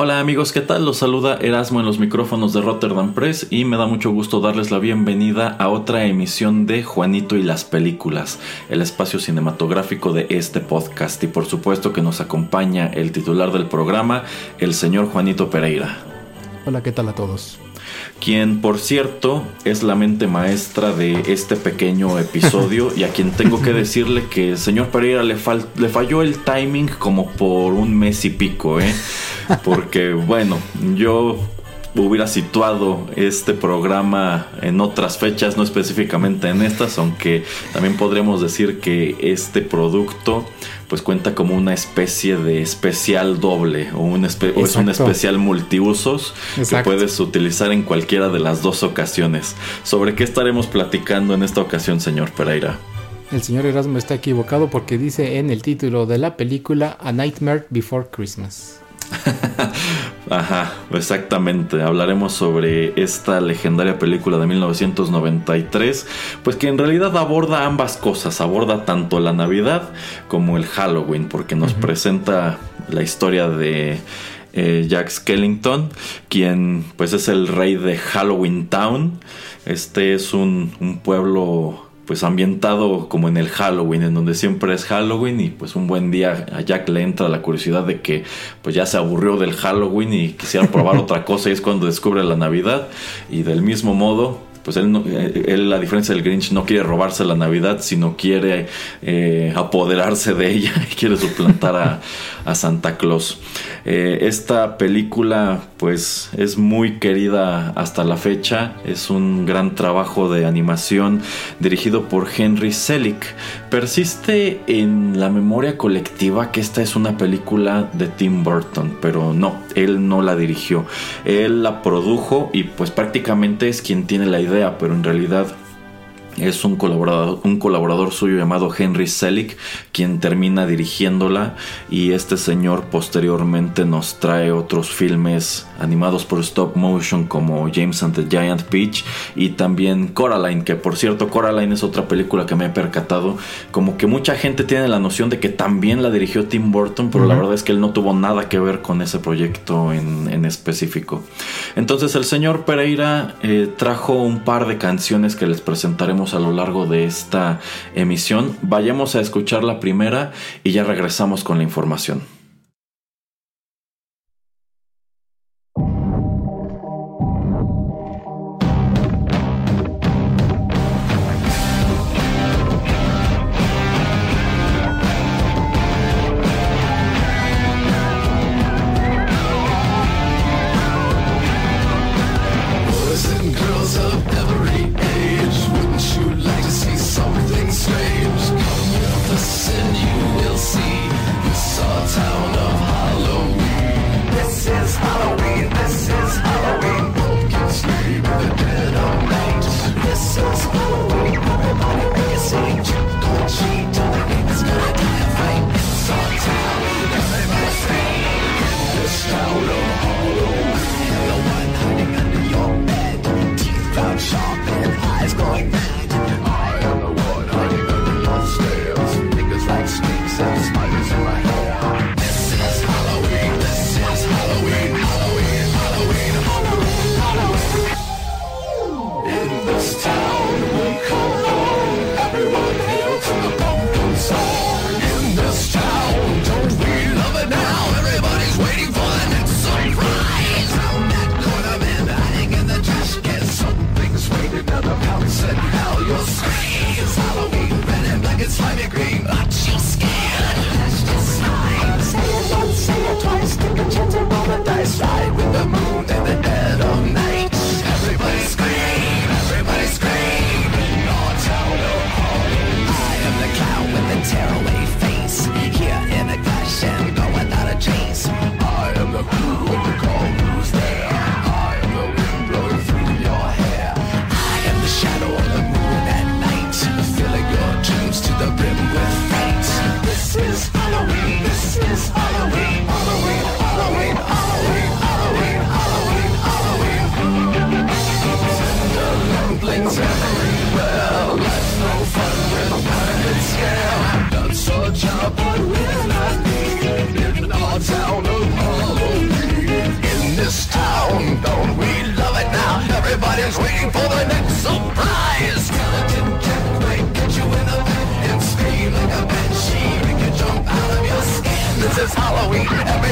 Hola amigos, ¿qué tal? Los saluda Erasmo en los micrófonos de Rotterdam Press y me da mucho gusto darles la bienvenida a otra emisión de Juanito y las películas, el espacio cinematográfico de este podcast y por supuesto que nos acompaña el titular del programa, el señor Juanito Pereira. Hola, ¿qué tal a todos? quien por cierto es la mente maestra de este pequeño episodio y a quien tengo que decirle que el señor Pereira le, le falló el timing como por un mes y pico, ¿eh? Porque bueno, yo hubiera situado este programa en otras fechas, no específicamente en estas, aunque también podríamos decir que este producto pues cuenta como una especie de especial doble o, un es un especial multiusos que puedes utilizar en cualquiera de las dos ocasiones. ¿Sobre qué estaremos platicando en esta ocasión, señor Pereira? El señor Erasmo está equivocado porque dice en el título de la película A Nightmare Before Christmas. Ajá, exactamente. Hablaremos sobre esta legendaria película de 1993, pues que en realidad aborda ambas cosas, aborda tanto la Navidad como el Halloween, porque nos presenta la historia de eh, Jack Skellington, quien pues es el rey de Halloween Town. Este es un, un pueblo pues ambientado como en el Halloween, en donde siempre es Halloween y pues un buen día a Jack le entra la curiosidad de que pues ya se aburrió del Halloween y quisiera probar otra cosa y es cuando descubre la Navidad. Y del mismo modo pues él, no, eh, él, a diferencia del Grinch, no quiere robarse la Navidad, sino quiere eh, apoderarse de ella y quiere suplantar a, a Santa Claus. Eh, esta película, pues, es muy querida hasta la fecha. Es un gran trabajo de animación dirigido por Henry Selick. Persiste en la memoria colectiva que esta es una película de Tim Burton, pero no, él no la dirigió. Él la produjo y pues prácticamente es quien tiene la idea pero en realidad es un colaborador, un colaborador suyo llamado Henry Selick quien termina dirigiéndola y este señor posteriormente nos trae otros filmes animados por stop motion como James and the Giant Peach y también Coraline, que por cierto Coraline es otra película que me he percatado, como que mucha gente tiene la noción de que también la dirigió Tim Burton, pero la verdad es que él no tuvo nada que ver con ese proyecto en, específico. Entonces el señor Pereira eh, trajo un par de canciones que les presentaremos a lo largo de esta emisión. Vayamos a escuchar la primera y ya regresamos con la información.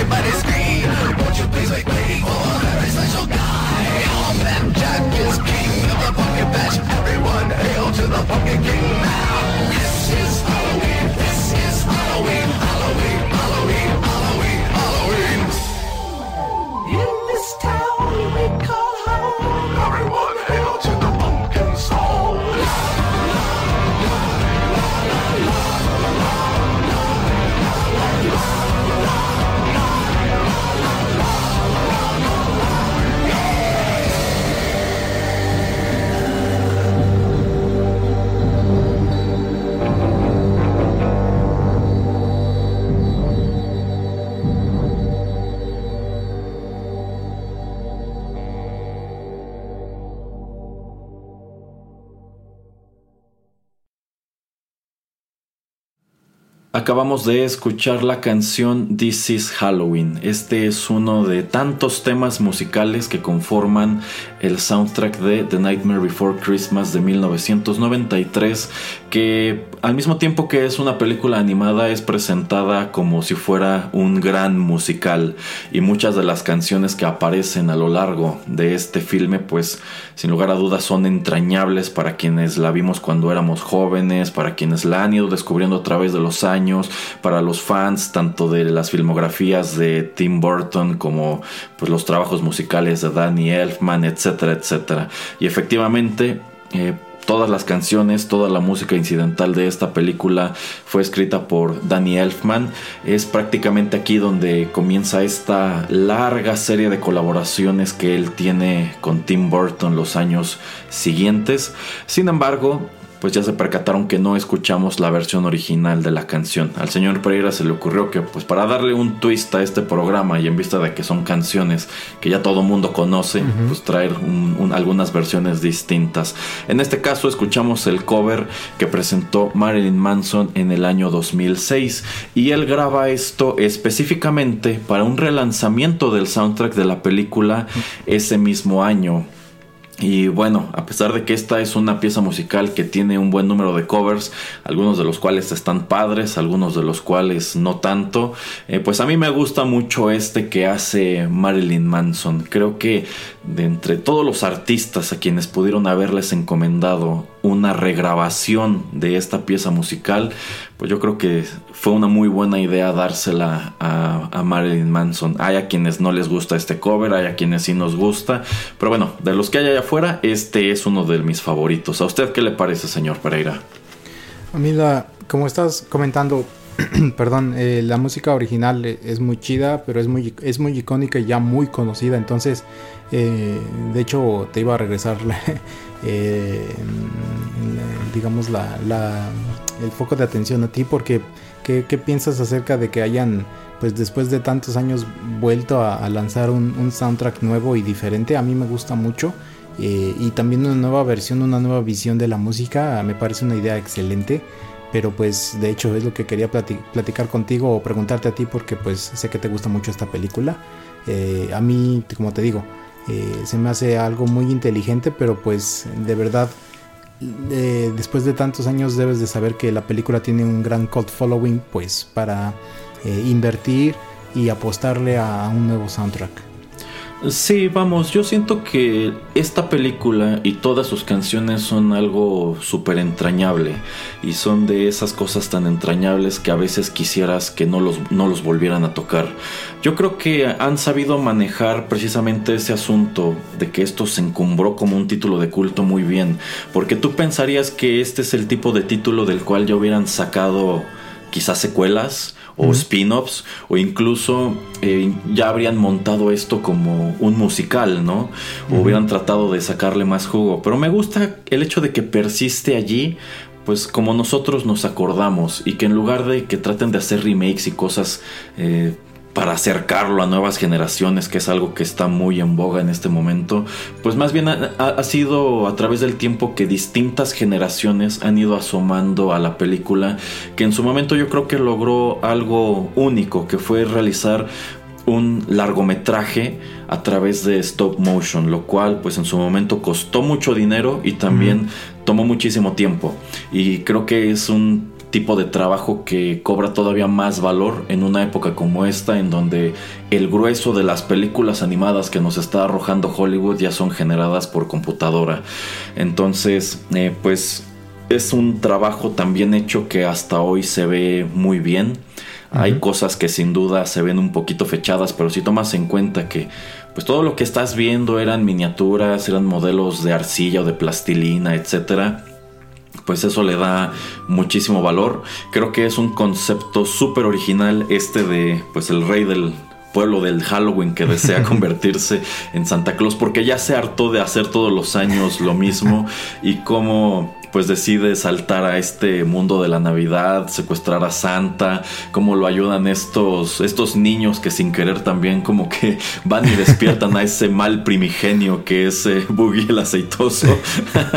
Everybody scream. Won't you please make me for a very special guy? Pumpkin Jack is king of the pumpkin patch. Everyone hail to the pumpkin king now. Acabamos de escuchar la canción This is Halloween. Este es uno de tantos temas musicales que conforman el soundtrack de The Nightmare Before Christmas de 1993, que al mismo tiempo que es una película animada es presentada como si fuera un gran musical y muchas de las canciones que aparecen a lo largo de este filme pues sin lugar a dudas son entrañables para quienes la vimos cuando éramos jóvenes, para quienes la han ido descubriendo a través de los años, para los fans tanto de las filmografías de Tim Burton como pues, los trabajos musicales de Danny Elfman, etcétera, etcétera. Y efectivamente... Eh, todas las canciones, toda la música incidental de esta película fue escrita por Danny Elfman. Es prácticamente aquí donde comienza esta larga serie de colaboraciones que él tiene con Tim Burton los años siguientes. Sin embargo, pues ya se percataron que no escuchamos la versión original de la canción. Al señor Pereira se le ocurrió que pues para darle un twist a este programa y en vista de que son canciones que ya todo mundo conoce, pues traer un- un- algunas versiones distintas. En este caso escuchamos el cover que presentó Marilyn Manson en el año 2006 y él graba esto específicamente para un relanzamiento del soundtrack de la película ese mismo año. Y bueno, a pesar de que esta es una pieza musical que tiene un buen número de covers, algunos de los cuales están padres, algunos de los cuales no tanto, eh, pues a mí me gusta mucho este que hace Marilyn Manson. Creo que de entre todos los artistas a quienes pudieron haberles encomendado una regrabación de esta pieza musical, pues yo creo que fue una muy buena idea dársela a, Marilyn Manson. Hay a quienes no les gusta este cover, hay a quienes sí nos gusta, pero bueno, de los que hay allá afuera, este es uno de mis favoritos. ¿A usted qué le parece, señor Pereira? A mí la, como estás comentando, perdón, eh, la música original eh, es muy chida, pero es muy, es muy icónica y ya muy conocida. Entonces, eh, de hecho, te iba a regresar, eh, digamos, la, el foco de atención a ti, porque ¿qué, piensas acerca de que hayan, pues después de tantos años, vuelto a, lanzar un, un soundtrack nuevo y diferente? A mí me gusta mucho. eh, y también una nueva versión, una nueva visión de la música, me parece una idea excelente pero pues de hecho es lo que quería plati- platicar contigo o preguntarte a ti porque pues sé que te gusta mucho esta película. Eh, a mí, como te digo, eh, se me hace algo muy inteligente, pero pues de verdad, eh, después de tantos años debes de saber que la película tiene un gran cult following pues para eh, invertir y apostarle a un nuevo soundtrack. Sí, vamos, yo siento que esta película y todas sus canciones son algo súper entrañable y son de esas cosas tan entrañables que a veces quisieras que no los, no los volvieran a tocar. Yo creo que han sabido manejar precisamente ese asunto de que esto se encumbró como un título de culto muy bien, porque tú pensarías que este es el tipo de título del cual ya hubieran sacado quizás secuelas o spin-offs o incluso eh, ya habrían montado esto como un musical, ¿no? O hubieran tratado de sacarle más jugo. Pero me gusta el hecho de que persiste allí, pues como nosotros nos acordamos y que en lugar de que traten de hacer remakes y cosas eh, para acercarlo a nuevas generaciones, que es algo que está muy en boga en este momento, pues más bien ha, sido a través del tiempo que distintas generaciones han ido asomando a la película, que en su momento yo creo que logró algo único, que fue realizar un largometraje a través de stop motion, lo cual pues en su momento costó mucho dinero y también tomó muchísimo tiempo. Y creo que es un tipo de trabajo que cobra todavía más valor en una época como esta en donde el grueso de las películas animadas que nos está arrojando Hollywood ya son generadas por computadora. Entonces, eh, pues es un trabajo también hecho que hasta hoy se ve muy bien. Hay cosas que sin duda se ven un poquito fechadas, pero si tomas en cuenta que pues todo lo que estás viendo eran miniaturas, eran modelos de arcilla o de plastilina, etcétera, pues eso le da muchísimo valor. Creo que es un concepto súper original este de pues el rey del pueblo del Halloween que desea convertirse en Santa Claus porque ya se hartó de hacer todos los años lo mismo y cómo pues decide saltar a este mundo de la Navidad, secuestrar a Santa, cómo lo ayudan estos, estos niños que sin querer también como que van y despiertan a ese mal primigenio que es eh, el aceitoso.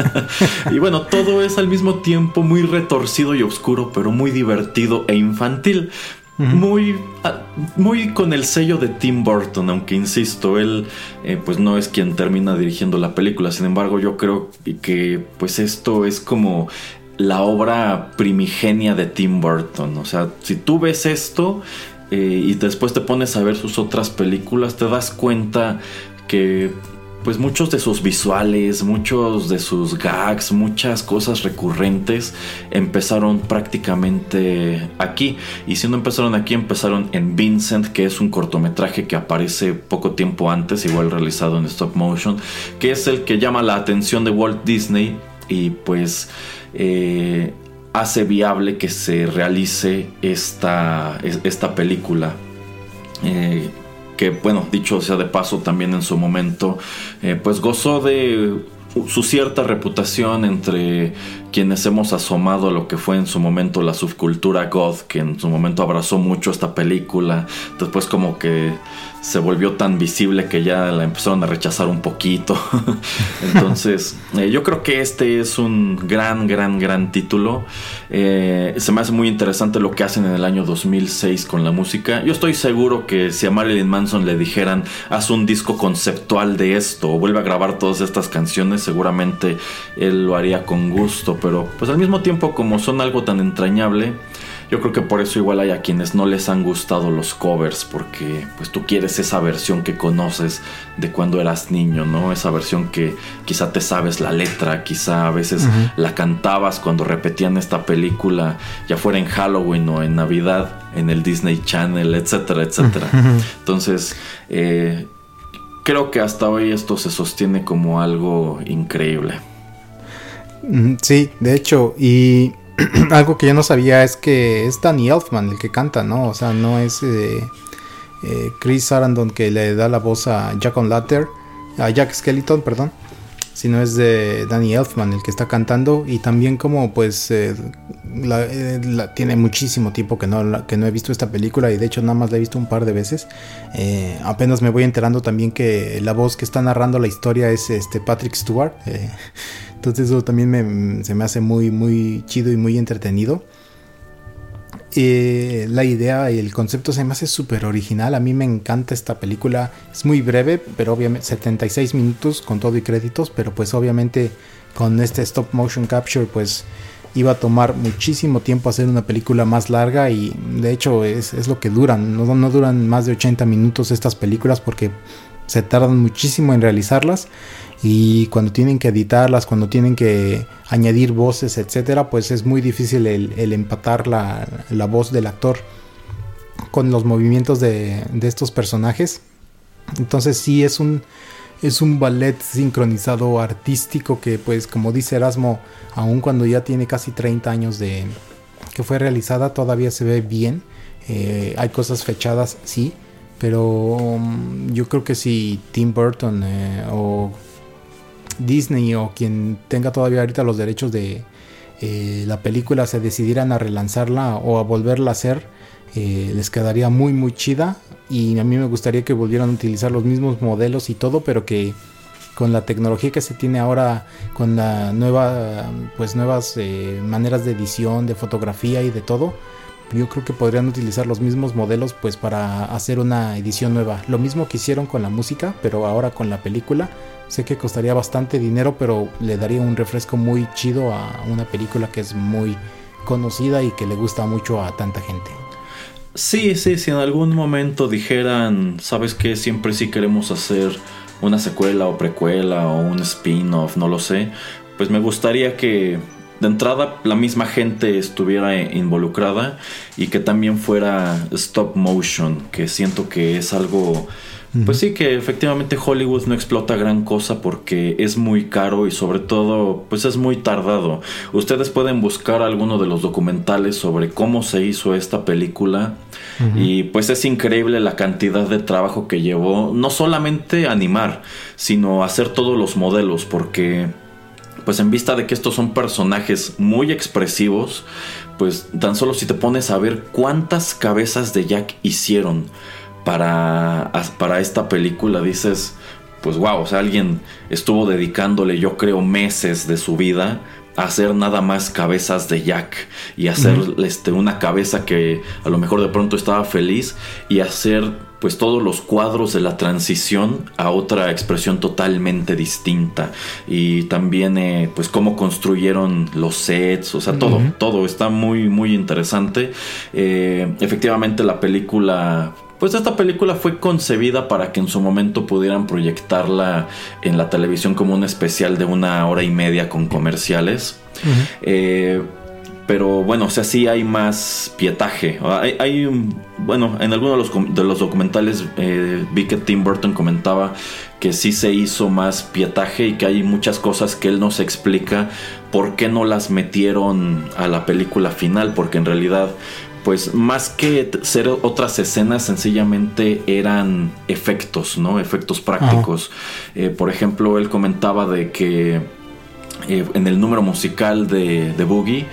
y bueno, todo es al mismo tiempo muy retorcido y oscuro, pero muy divertido e infantil muy, ah, muy con el sello de Tim Burton, aunque insisto, él eh, pues no es quien termina dirigiendo la película. Sin embargo, yo creo que pues esto es como la obra primigenia de Tim Burton. O sea, si tú ves esto eh, y después te pones a ver sus otras películas, te das cuenta que pues muchos de sus visuales, muchos de sus gags, muchas cosas recurrentes empezaron prácticamente aquí. Y si no empezaron aquí, empezaron en Vincent, que es un cortometraje que aparece poco tiempo antes, igual realizado en stop motion, que es el que llama la atención de Walt Disney y pues eh, hace viable que se realice esta, esta película. Eh, que bueno, dicho sea de paso también en su momento, eh, pues gozó de su cierta reputación entre quienes hemos asomado a lo que fue en su momento la subcultura goth, que en su momento abrazó mucho esta película, después como que se volvió tan visible que ya la empezaron a rechazar un poquito. Entonces, eh, yo creo que este es un gran, gran, gran título. Eh, se me hace muy interesante lo que hacen en el año 2006 con la música. Yo estoy seguro que si a Marilyn Manson le dijeran, haz un disco conceptual de esto o vuelve a grabar todas estas canciones, seguramente él lo haría con gusto. Pero pues al mismo tiempo, como son algo tan entrañable, yo creo que por eso igual hay a quienes no les han gustado los covers, porque pues tú quieres esa versión que conoces de cuando eras niño, ¿no? Esa versión que quizá te sabes la letra, quizá a veces la cantabas cuando repetían esta película, ya fuera en Halloween o en Navidad, en el Disney Channel, etcétera, etcétera. Entonces, eh, creo que hasta hoy esto se sostiene como algo increíble. Sí, de hecho, y algo que yo no sabía es que es Danny Elfman el que canta, ¿no? O sea, no es eh, eh, Chris Sarandon que le da la voz a Jack on Latter, a Jack Skeleton, perdón, sino es de Danny Elfman el que está cantando y también como pues eh, tiene muchísimo tiempo que no, que no he visto esta película y de hecho nada más la he visto un par de veces. apenas me voy enterando también que la voz que está narrando la historia es este Patrick Stewart. Entonces eso también se me hace muy, muy chido y muy entretenido. Eh, la idea y el concepto se me hace súper original. A mí me encanta esta película. Es muy breve, pero obviamente 76 minutos con todo y créditos. Pero pues obviamente con este stop motion capture pues iba a tomar muchísimo tiempo hacer una película más larga. Y de hecho es, lo que duran. No, no duran más de 80 minutos estas películas porque se tardan muchísimo en realizarlas y cuando tienen que editarlas, cuando tienen que añadir voces, etcétera, pues es muy difícil el, empatar la, voz del actor con los movimientos de, estos personajes. Entonces sí es un es un ballet sincronizado artístico que pues como dice Erasmo, aun cuando ya tiene casi 30 años de que fue realizada, todavía se ve bien. Eh, hay cosas fechadas, sí, pero um, yo creo que si Tim Burton eh, o Disney o quien tenga todavía ahorita los derechos de eh, la película se decidieran a relanzarla o a volverla a hacer, eh, les quedaría muy muy chida. Y a mí me gustaría que volvieran a utilizar los mismos modelos y todo, pero que con la tecnología que se tiene ahora, con la nueva, pues nuevas eh, maneras de edición, de fotografía y de todo, yo creo que podrían utilizar los mismos modelos pues para hacer una edición nueva. Lo mismo que hicieron con la música, pero ahora con la película. Sé que costaría bastante dinero, pero le daría un refresco muy chido a una película que es muy conocida y que le gusta mucho a tanta gente. Sí, sí, si en algún momento dijeran, ¿sabes qué? Siempre sí queremos hacer una secuela o precuela o un spin-off, no lo sé. Pues me gustaría que de entrada la misma gente estuviera involucrada y que también fuera stop motion, que siento que es algo... Pues sí, que efectivamente Hollywood no explota gran cosa porque es muy caro y sobre todo pues es muy tardado. Ustedes pueden buscar alguno de los documentales sobre cómo se hizo esta película y pues es increíble la cantidad de trabajo que llevó no solamente animar, sino hacer todos los modelos porque pues en vista de que estos son personajes muy expresivos, pues tan solo si te pones a ver cuántas cabezas de Jack hicieron para, para esta película, dices, pues wow, o sea, alguien estuvo dedicándole yo creo meses de su vida a hacer nada más cabezas de Jack y hacer este, una cabeza que a lo mejor de pronto estaba feliz y hacer pues todos los cuadros de la transición a otra expresión totalmente distinta. Y también eh, pues cómo construyeron los sets o sea todo todo está muy muy interesante. Eh, efectivamente la película pues esta película fue concebida para que en su momento pudieran proyectarla en la televisión como un especial de una hora y media con comerciales. Eh, pero bueno, o sea, sí hay más pietaje. Hay, hay un- bueno, en algunos de los, com- de los documentales eh, vi que Tim Burton comentaba que sí se hizo más pietaje y que hay muchas cosas que él nos explica por qué no las metieron a la película final, porque en realidad pues más que ser otras escenas, sencillamente eran efectos, ¿no? Efectos prácticos. Eh, por ejemplo, él comentaba de que eh, en el número musical de, de Boogie,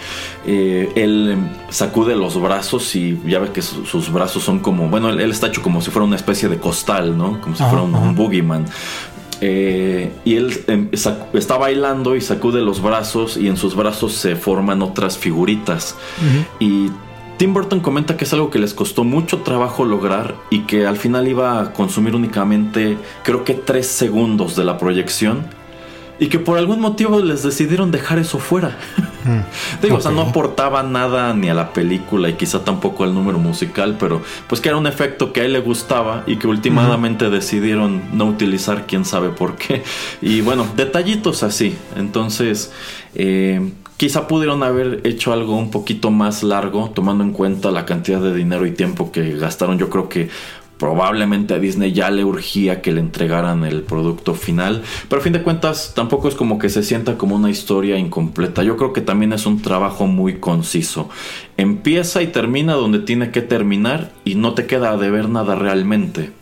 eh, él sacude los brazos y ya ve que su- sus brazos son como, bueno, él, él está hecho como si fuera una especie de costal, ¿no? Como si fuera un, un boogeyman. Eh, y él em, está bailando y sacude los brazos y en sus brazos se forman otras figuritas. Y Tim Burton comenta que es algo que les costó mucho trabajo lograr y que al final iba a consumir únicamente creo que tres segundos de la proyección y que por algún motivo les decidieron dejar eso fuera. Digo, o sea, no aportaba nada ni a la película y quizá tampoco al número musical, pero pues que era un efecto que a él le gustaba y que últimamente decidieron no utilizar, quién sabe por qué. Y bueno, detallitos así. Entonces, eh, quizá pudieron haber hecho algo un poquito más largo, tomando en cuenta la cantidad de dinero y tiempo que gastaron. Yo creo que probablemente a Disney ya le urgía que le entregaran el producto final, pero a fin de cuentas tampoco es como que se sienta como una historia incompleta. Yo creo que también es un trabajo muy conciso. Empieza y termina donde tiene que terminar y no te queda de ver nada realmente.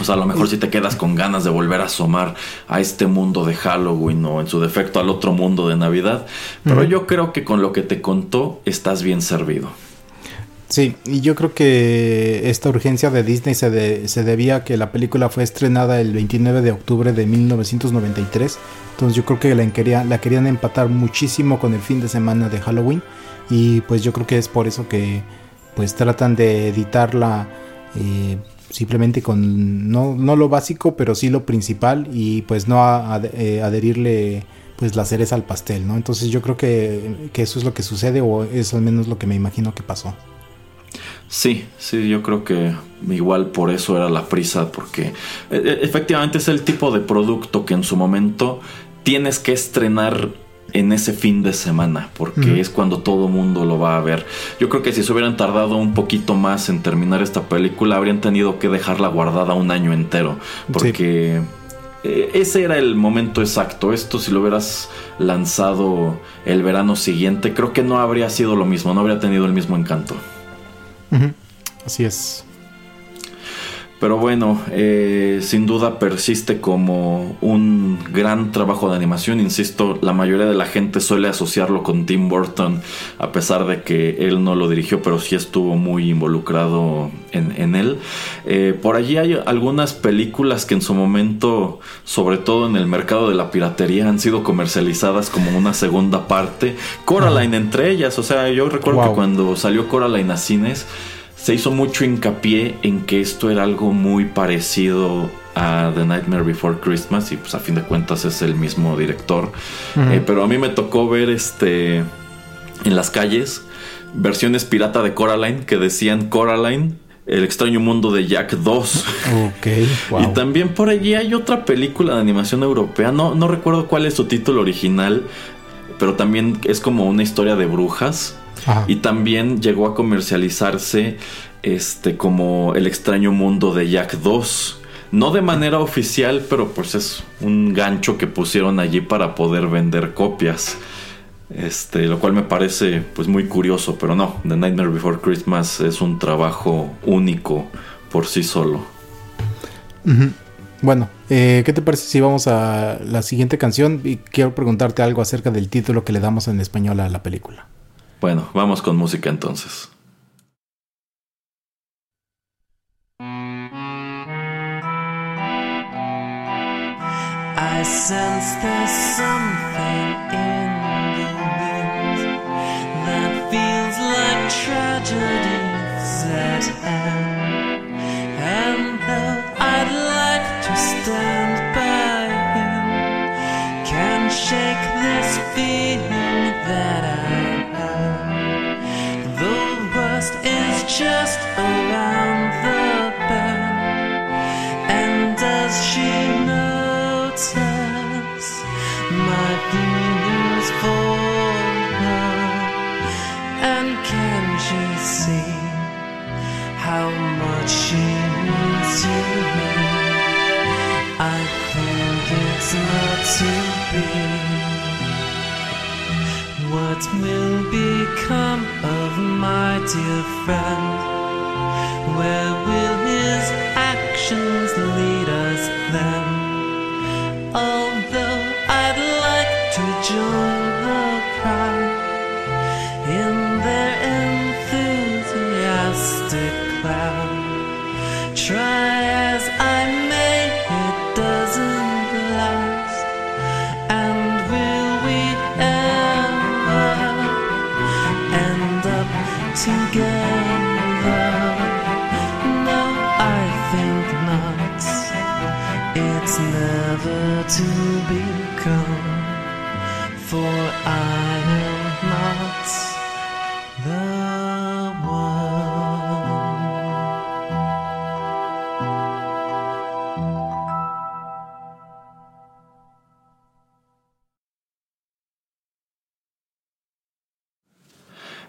O sea, a lo mejor si te quedas con ganas de volver a asomar a este mundo de Halloween o en su defecto al otro mundo de Navidad, pero yo creo que con lo que te contó estás bien servido. Sí, y yo creo que esta urgencia de Disney se, de- se debía a que la película fue estrenada el 29 de octubre de 1993. Entonces yo creo que la, quería- la querían empatar muchísimo con el fin de semana de Halloween. Y pues yo creo que es por eso que pues tratan de editarla eh, simplemente con no, no lo básico, pero sí lo principal. Y pues no a- a- eh, adherirle pues la cereza al pastel, ¿no? Entonces yo creo que, que eso es lo que sucede o es al menos lo que me imagino que pasó. Sí, sí, yo creo que igual por eso era la prisa, porque e- e- efectivamente es el tipo de producto que en su momento tienes que estrenar en ese fin de semana, porque es cuando todo mundo lo va a ver. Yo creo que si se hubieran tardado un poquito más en terminar esta película, habrían tenido que dejarla guardada un año entero, porque eh, ese era el momento exacto. Esto si lo hubieras lanzado el verano siguiente, creo que no habría sido lo mismo, no habría tenido el mismo encanto. Ujú, Así es. Pero bueno, eh, sin duda persiste como un gran trabajo de animación. Insisto, la mayoría de la gente suele asociarlo con Tim Burton, a pesar de que él no lo dirigió, pero sí estuvo muy involucrado en, él. Eh, por allí hay algunas películas que en su momento, sobre todo en el mercado de la piratería, han sido comercializadas como una segunda parte. Coraline entre ellas, o sea, yo recuerdo que cuando salió Coraline a cines, se hizo mucho hincapié en que esto era algo muy parecido a The Nightmare Before Christmas y pues a fin de cuentas es el mismo director. Eh, pero a mí me tocó ver este en las calles versiones pirata de Coraline que decían Coraline el extraño mundo de Jack 2. Ok, Y también por allí hay otra película de animación europea. No, no recuerdo cuál es su título original. Pero también es como una historia de brujas. Y también llegó a comercializarse este como El extraño mundo de Jack 2. No de manera oficial, pero pues es un gancho que pusieron allí para poder vender copias. Este, lo cual me parece pues muy curioso, pero no, The Nightmare Before Christmas es un trabajo único por sí solo. Bueno, eh, ¿qué te parece si vamos a la siguiente canción? Y quiero preguntarte algo acerca del título que le damos en español a la película. Bueno, vamos con música entonces. I sense there's something in the wind that feels like tragedies at hand. And though I'd like to stand by him, can't shake this feeling that I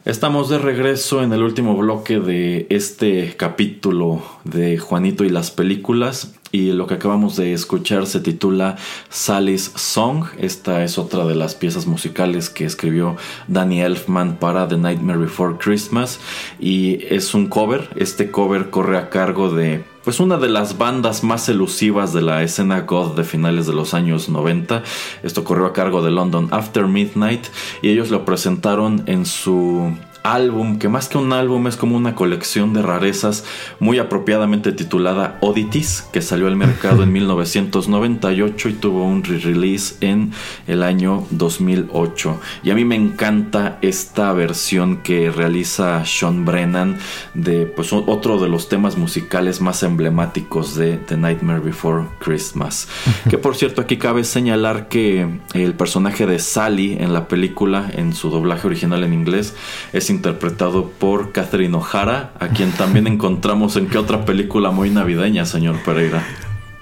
Estamos de regreso en el último bloque de este capítulo de Juanito y las películas y lo que acabamos de escuchar se titula Sally's Song. Esta es otra de las piezas musicales que escribió Danny Elfman para The Nightmare Before Christmas y es un cover. Este cover corre a cargo de pues una de las bandas más elusivas de la escena goth de finales de los años 90. Esto corrió a cargo de London After Midnight y ellos lo presentaron en su álbum, que más que un álbum es como una colección de rarezas muy apropiadamente titulada Oddities, que salió al mercado en 1998 y tuvo un re-release en el año 2008. Y a mí me encanta esta versión que realiza Sean Brennan de pues, otro de los temas musicales más emblemáticos de The Nightmare Before Christmas. que por cierto aquí cabe señalar que el personaje de Sally en la película, en su doblaje original en inglés, es interpretado por Catherine O'Hara, a quien también encontramos en qué otra película muy navideña, señor Pereira.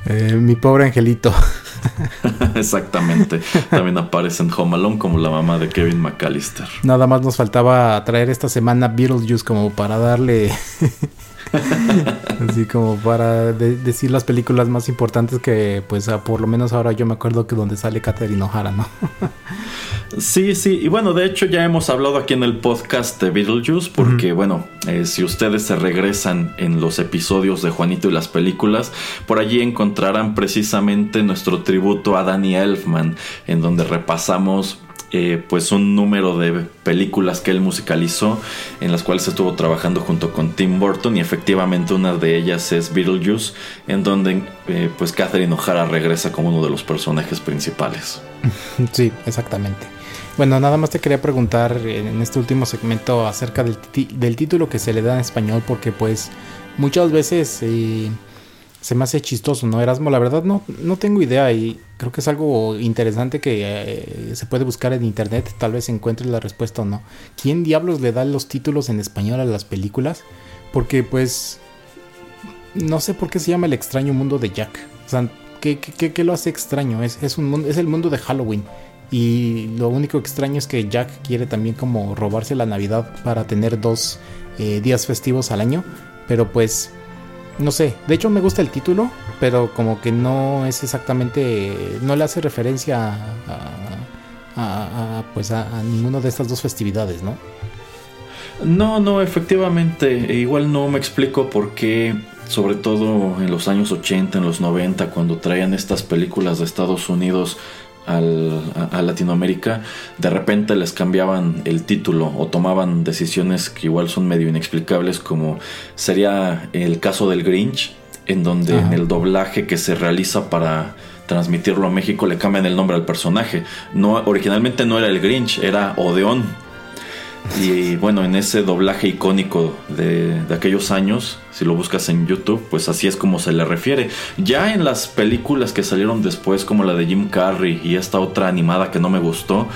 Eh, mi pobre angelito. Exactamente. También aparece en Home Alone como la mamá de Kevin McAllister. Nada más nos faltaba traer esta semana Beetlejuice como para darle Así como para de- decir las películas más importantes que, pues, por lo menos ahora yo me acuerdo que donde sale Catherine O'Hara, ¿no? Sí, sí, y bueno, de hecho ya hemos hablado aquí en el podcast de Beetlejuice, porque bueno, eh, si ustedes se regresan en los episodios de Juanito y las películas, por allí encontrarán precisamente nuestro tributo a Danny Elfman, en donde repasamos eh, pues un número de películas que él musicalizó, en las cuales estuvo trabajando junto con Tim Burton, y efectivamente una de ellas es Beetlejuice, en donde eh, pues Catherine O'Hara regresa como uno de los personajes principales. Sí, exactamente. Bueno, nada más te quería preguntar en este último segmento acerca del, del título que se le da en español, porque pues muchas veces eh, se me hace chistoso, ¿no? Erasmo, la verdad no, no tengo idea y creo que es algo interesante que eh, se puede buscar en internet, tal vez encuentres la respuesta o no. ¿Quién diablos le da los títulos en español a las películas? Porque pues no sé por qué se llama el extraño mundo de Jack. O sea, ¿qué, qué- qué- lo hace extraño? Es, es, un mundo, es el mundo de Halloween. Y lo único extraño es que Jack quiere también como robarse la Navidad para tener dos eh, días festivos al año. Pero pues, no sé. De hecho me gusta el título, pero como que no es exactamente... No le hace referencia a, a- a- pues a, a ninguna de estas dos festividades, ¿no? No, no, efectivamente, e igual no me explico por qué, sobre todo en los años 80, en los 90, cuando traían estas películas de Estados Unidos al- a, a Latinoamérica, de repente les cambiaban el título o tomaban decisiones que igual son medio inexplicables, como sería el caso del Grinch, en donde Ajá. en el doblaje que se realiza para transmitirlo a México le cambian el nombre al personaje. No, originalmente no era el Grinch, era Odeón. Y bueno, en ese doblaje icónico de, de aquellos años, si lo buscas en YouTube, pues así es como se le refiere. Ya en las películas que salieron después, como la de Jim Carrey y esta otra animada que no me gustó,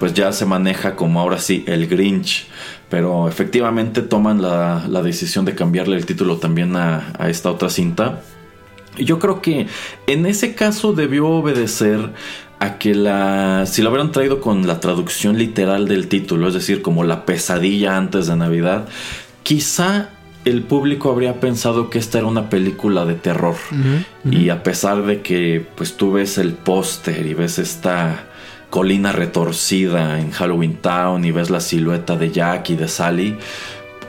pues ya se maneja como ahora sí el Grinch. Pero efectivamente toman la, la decisión de cambiarle el título también a, a esta otra cinta. Y yo creo que en ese caso debió obedecer a que la si lo hubieran traído con la traducción literal del título, es decir, como la pesadilla antes de Navidad, quizá el público habría pensado que esta era una película de terror. Y a pesar de que pues tú ves el póster y ves esta colina retorcida en Halloween Town y ves la silueta de Jack y de Sally,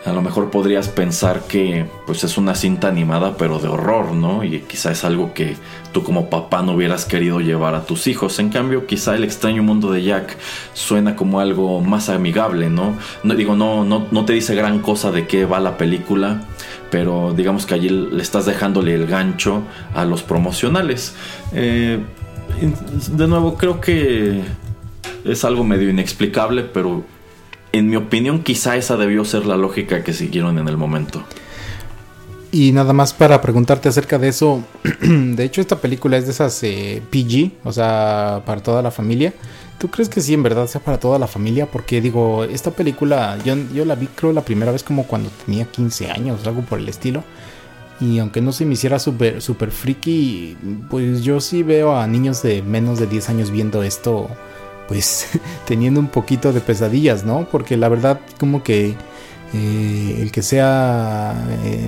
a lo mejor podrías pensar que pues es una cinta animada pero de horror, ¿no? Y quizá es algo que tú como papá no hubieras querido llevar a tus hijos. En cambio, quizá el extraño mundo de Jack suena como algo más amigable, ¿no? No digo, no, no, no te dice gran cosa de qué va la película, pero digamos que allí le estás dejándole el gancho a los promocionales. Eh, de nuevo, creo que es algo medio inexplicable, pero en mi opinión, quizá esa debió ser la lógica que siguieron en el momento. Y nada más para preguntarte acerca de eso, de hecho esta película es de esas eh, PG, o sea, para toda la familia. ¿Tú crees que sí, en verdad, sea para toda la familia? Porque digo, esta película, yo, la vi creo la primera vez como cuando tenía 15 años, algo por el estilo. Y aunque no se me hiciera súper super friki, pues yo sí veo a niños de menos de 10 años viendo esto, pues teniendo un poquito de pesadillas, ¿no? Porque la verdad como que eh, el que sea... eh,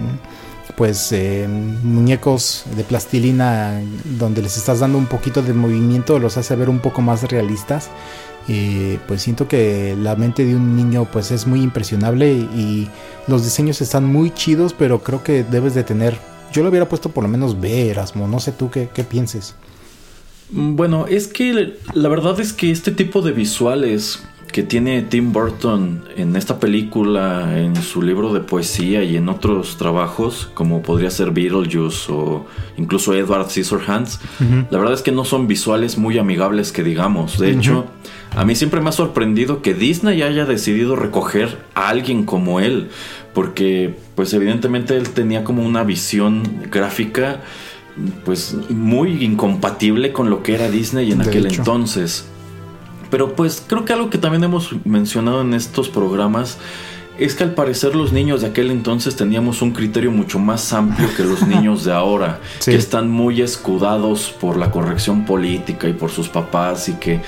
pues eh, muñecos de plastilina donde les estás dando un poquito de movimiento los hace ver un poco más realistas Eh, pues siento que la mente de un niño pues es muy impresionable y, los diseños están muy chidos pero creo que debes de tener yo lo hubiera puesto por lo menos B no sé tú qué, qué pienses Bueno, es que la verdad es que este tipo de visuales que tiene Tim Burton en esta película, en su libro de poesía y en otros trabajos, como podría ser Beetlejuice o incluso Edward Scissorhands, la verdad es que no son visuales muy amigables que digamos. De hecho, a mí siempre me ha sorprendido que Disney haya decidido recoger a alguien como él, porque pues evidentemente él tenía como una visión gráfica pues muy incompatible con lo que era Disney en De aquel hecho. entonces. Pero pues creo que algo que también hemos mencionado en estos programas es que al parecer los niños de aquel entonces teníamos un criterio mucho más amplio que los niños de ahora, Sí. que están muy escudados por la corrección política y por sus papás y que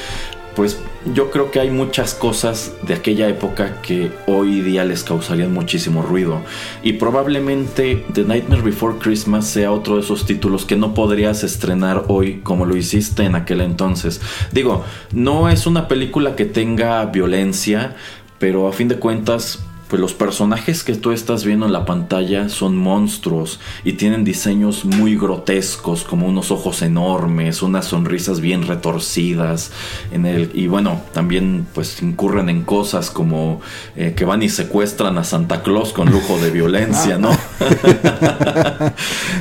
pues yo creo que hay muchas cosas de aquella época que hoy día les causarían muchísimo ruido. Y probablemente The Nightmare Before Christmas sea otro de esos títulos que no podrías estrenar hoy como lo hiciste en aquel entonces. Digo, no es una película que tenga violencia, pero a fin de cuentas pues los personajes que tú estás viendo en la pantalla son monstruos y tienen diseños muy grotescos, como unos ojos enormes, unas sonrisas bien retorcidas. En el, y bueno, también pues incurren en cosas como eh, que van y secuestran a Santa Claus con lujo de violencia, ¿no?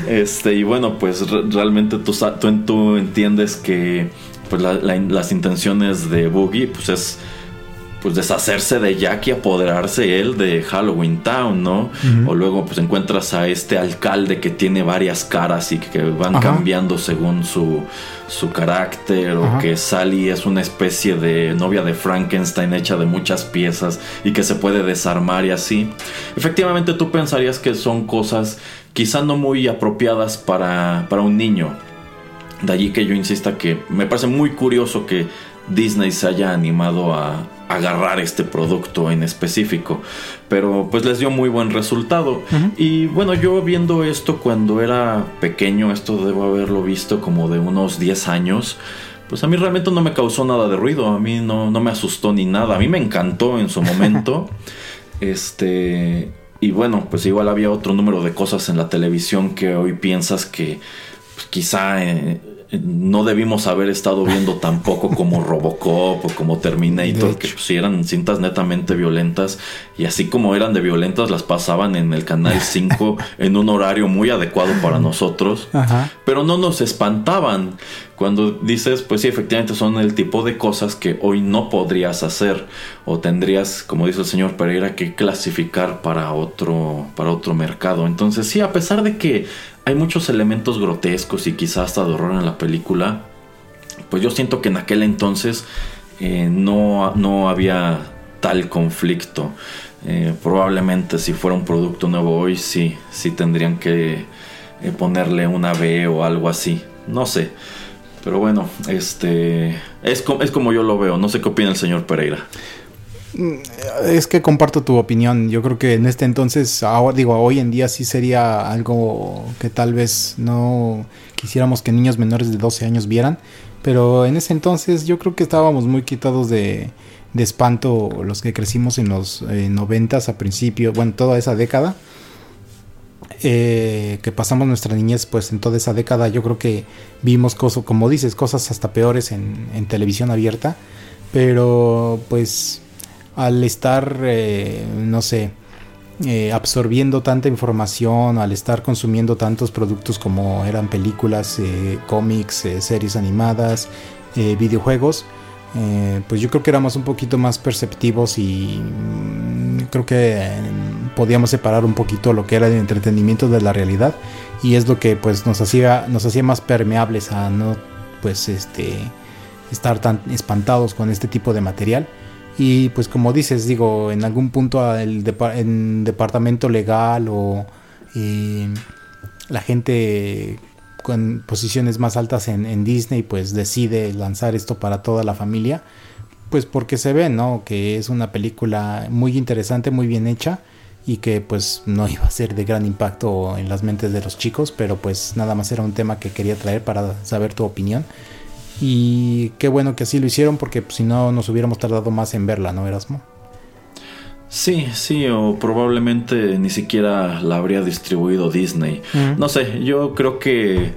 este, y bueno, pues re- realmente tú, tú entiendes que pues la- la- las intenciones de Boogie pues es pues deshacerse de Jack y apoderarse él de Halloween Town, ¿no? O luego pues encuentras a este alcalde que tiene varias caras y que van Ajá. cambiando según su, su carácter, o que Sally es una especie de novia de Frankenstein hecha de muchas piezas y que se puede desarmar y así. Efectivamente tú pensarías que son cosas quizá no muy apropiadas para, para un niño. De allí que yo insista que me parece muy curioso que Disney se haya animado a agarrar este producto en específico. Pero pues les dio muy buen resultado. Y bueno, yo viendo esto cuando era pequeño, esto debo haberlo visto como de unos 10 años. Pues a mí realmente no me causó nada de ruido, a mí no, no me asustó ni nada, a mí me encantó en su momento. este, y bueno, pues igual había otro número de cosas en la televisión que hoy piensas que pues, quizá eh, eh, no debimos haber estado viendo tampoco como Robocop o como Terminator, que pues, eran cintas netamente violentas y así como eran de violentas las pasaban en el canal 5 en un horario muy adecuado para nosotros Ajá. pero no nos espantaban. Cuando dices, pues sí, efectivamente son el tipo de cosas que hoy no podrías hacer o tendrías, como dice el señor Pereira, que clasificar para otro, para otro mercado. Entonces sí, a pesar de que hay muchos elementos grotescos y quizás hasta de horror en la película, pues yo siento que en aquel entonces eh, no, no había tal conflicto. Eh, probablemente si fuera un producto nuevo hoy, sí, sí tendrían que eh, ponerle una B o algo así. No sé. Pero bueno, este es, es como yo lo veo. No sé qué opina el señor Pereira. Es que comparto tu opinión. Yo creo que en este entonces, ahora, digo, hoy en día sí sería algo que tal vez no quisiéramos que niños menores de 12 años vieran. Pero en ese entonces yo creo que estábamos muy quitados de, espanto los que crecimos en los eh, 90 a principio, bueno, toda esa década. eh, que pasamos nuestra niñez, pues en toda esa década yo creo que vimos cosas, como dices, cosas hasta peores en televisión abierta. Pero pues al estar, eh, no sé, eh, absorbiendo tanta información, al estar consumiendo tantos productos como eran películas, eh, cómics, eh, series animadas, videojuegos, pues yo creo que éramos un poquito más perceptivos y mm, creo que podíamos separar un poquito lo que era el entretenimiento de la realidad y es lo que pues nos hacía nos hacía más permeables a no pues este estar tan espantados con este tipo de material y pues como dices digo en algún punto el en departamento legal o eh, la gente con posiciones más altas en, en Disney pues decide lanzar esto para toda la familia pues porque se ve no que es una película muy interesante muy bien hecha y que pues no iba a ser de gran impacto en las mentes de los chicos pero pues nada más era un tema que quería traer para saber tu opinión y qué bueno que así lo hicieron porque pues, si no nos hubiéramos tardado más en verla no Erasmo Sí, sí, o probablemente ni siquiera la habría distribuido Disney. No sé, yo creo que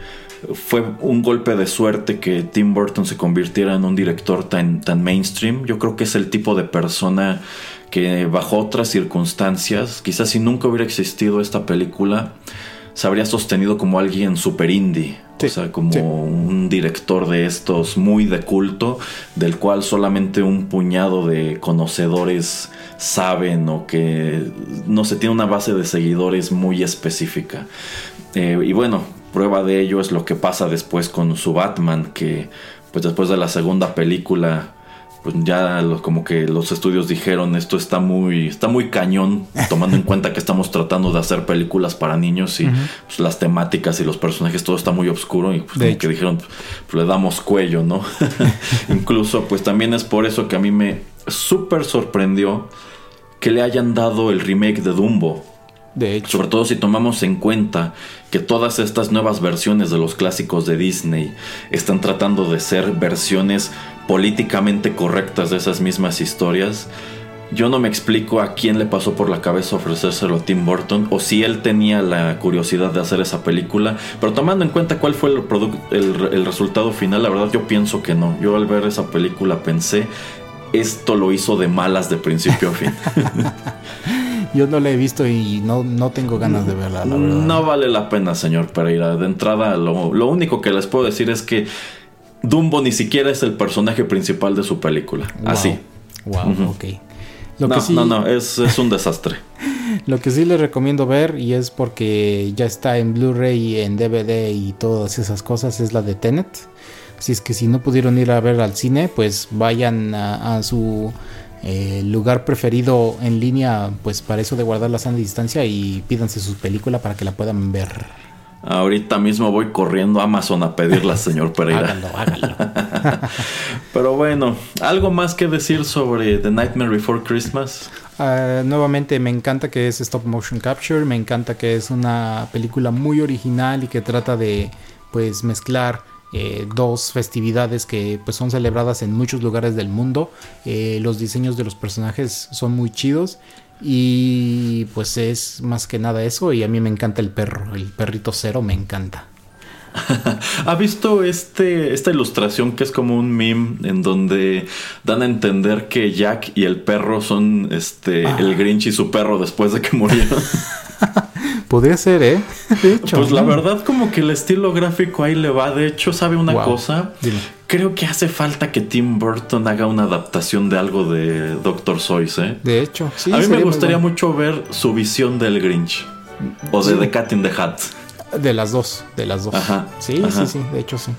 fue un golpe de suerte que Tim Burton se convirtiera en un director tan, tan mainstream. Yo creo que es el tipo de persona que bajo otras circunstancias, quizás si nunca hubiera existido esta película, se habría sostenido como alguien super indie. Sí, o sea, como sí. un director de estos muy de culto, del cual solamente un puñado de conocedores saben o que no se tiene una base de seguidores muy específica. Eh, y bueno, prueba de ello es lo que pasa después con su Batman, que pues después de la segunda película pues ya como que los estudios dijeron esto está muy está muy cañón tomando en cuenta que estamos tratando de hacer películas para niños y pues, las temáticas y los personajes todo está muy oscuro y pues como que dijeron pues, le damos cuello no incluso pues también es por eso que a mí me súper sorprendió que le hayan dado el remake de Dumbo. De hecho, sobre todo si tomamos en cuenta que todas estas nuevas versiones de los clásicos de Disney están tratando de ser versiones políticamente correctas de esas mismas historias. Yo no me explico a quién le pasó por la cabeza ofrecérselo a Tim Burton o si él tenía la curiosidad de hacer esa película, pero tomando en cuenta cuál fue el, el, el resultado final, la verdad yo pienso que no. Yo al ver esa película pensé, esto lo hizo de malas de principio a fin. yo no la he visto y no, no tengo ganas de verla, la verdad. No vale la pena, señor Pereira. De entrada, lo, lo único que les puedo decir es que Dumbo ni siquiera es el personaje principal de su película. Wow. Así. Wow, Ujú. ok. Lo no, que sí, no, no, es, es un desastre. Lo que sí les recomiendo ver, y es porque ya está en Blu-ray, en DVD y todas esas cosas, es la de Tenet. Así es que si no pudieron ir a ver al cine, pues vayan a, a su eh, lugar preferido en línea, pues para eso de guardar la sana distancia y pídanse su película para que la puedan ver. Ahorita mismo voy corriendo a Amazon a pedirla, señor Pereira. Háganlo, háganlo. Pero bueno, ¿algo más que decir sobre The Nightmare Before Christmas? Ah, nuevamente me encanta que es stop motion capture, me encanta que es una película muy original y que trata de pues mezclar eh, dos festividades que pues son celebradas en muchos lugares del mundo. Eh, los diseños de los personajes son muy chidos y pues es más que nada eso y a mí me encanta el perro, el perrito cero me encanta. ¿Ha visto este, esta ilustración que es como un meme en donde dan a entender que Jack y el perro son este Ah. el Grinch y su perro después de que murieron? Podría ser, ¿eh? De hecho. Pues la verdad como que el estilo gráfico ahí le va. De hecho, ¿sabe una Wow. cosa? Dime. Creo que hace falta que Tim Burton haga una adaptación de algo de Doctor Seuss, ¿eh? De hecho, sí. a mí me gustaría bueno. mucho ver su visión del Grinch. O de Sí. The Cat in the Hat. De las dos, de las dos. Ajá, Sí, ajá. sí, sí, de hecho sí.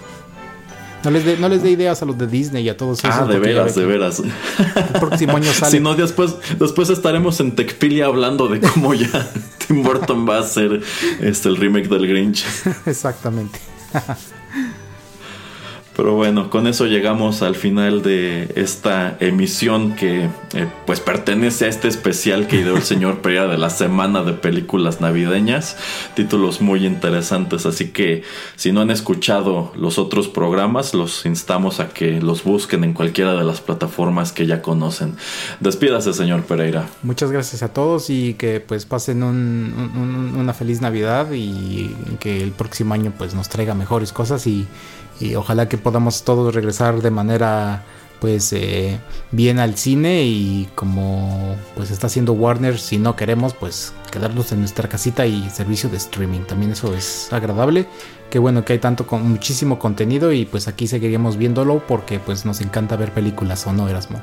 No les dé no les dé ideas a los de Disney y a todos esos. Ah, de veras, ve de veras. El próximo año sale. Si no, después, después estaremos en Tecpilia hablando de cómo ya Tim Burton va a hacer este, el remake del Grinch. Exactamente. Pero bueno, con eso llegamos al final de esta emisión que eh, pues pertenece a este especial que ideó el señor Pereira de la semana de películas navideñas. Títulos muy interesantes, así que si no han escuchado los otros programas, los instamos a que los busquen en cualquiera de las plataformas que ya conocen. Despídase, señor Pereira. Muchas gracias a todos y que pues pasen un- un- un- una feliz Navidad y que el próximo año pues nos traiga mejores cosas y, y ojalá que podamos todos regresar de manera pues eh, bien al cine y como pues está haciendo Warner si no queremos pues quedarnos en nuestra casita y servicio de streaming. También eso es agradable. Que bueno que hay tanto con muchísimo contenido y pues aquí seguiríamos viéndolo porque pues nos encanta ver películas o no Erasmo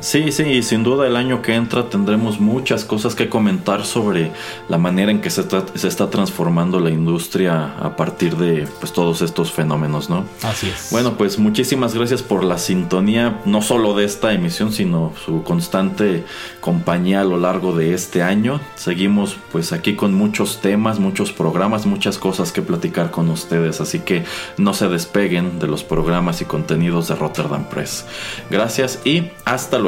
Sí, sí, y sin duda el año que entra tendremos muchas cosas que comentar sobre la manera en que se, tra- se está transformando la industria a partir de pues, todos estos fenómenos, ¿no? así es Bueno, pues muchísimas gracias por la sintonía, no solo de esta emisión, sino su constante compañía a lo largo de este año. Seguimos pues aquí con muchos temas, muchos programas, muchas cosas que platicar con ustedes, así que no se despeguen de los programas y contenidos de Rotterdam Press. Gracias y hasta